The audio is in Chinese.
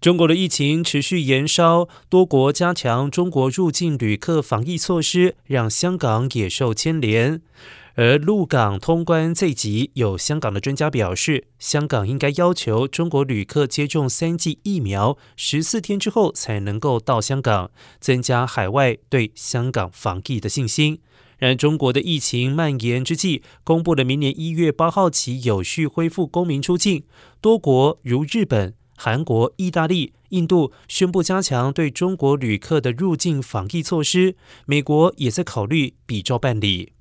中国的疫情持续延烧，多国加强中国入境旅客防疫措施，让香港也受牵连。而陆港通关这集，有香港的专家表示，香港应该要求中国旅客接种三剂疫苗，十四天之后才能够到香港，增加海外对香港防疫的信心。然而中国的疫情蔓延之际，公布了明年一月八号起有序恢复公民出境，多国如日本。韩国、意大利、印度宣布加强对中国旅客的入境防疫措施，美国也在考虑比照办理。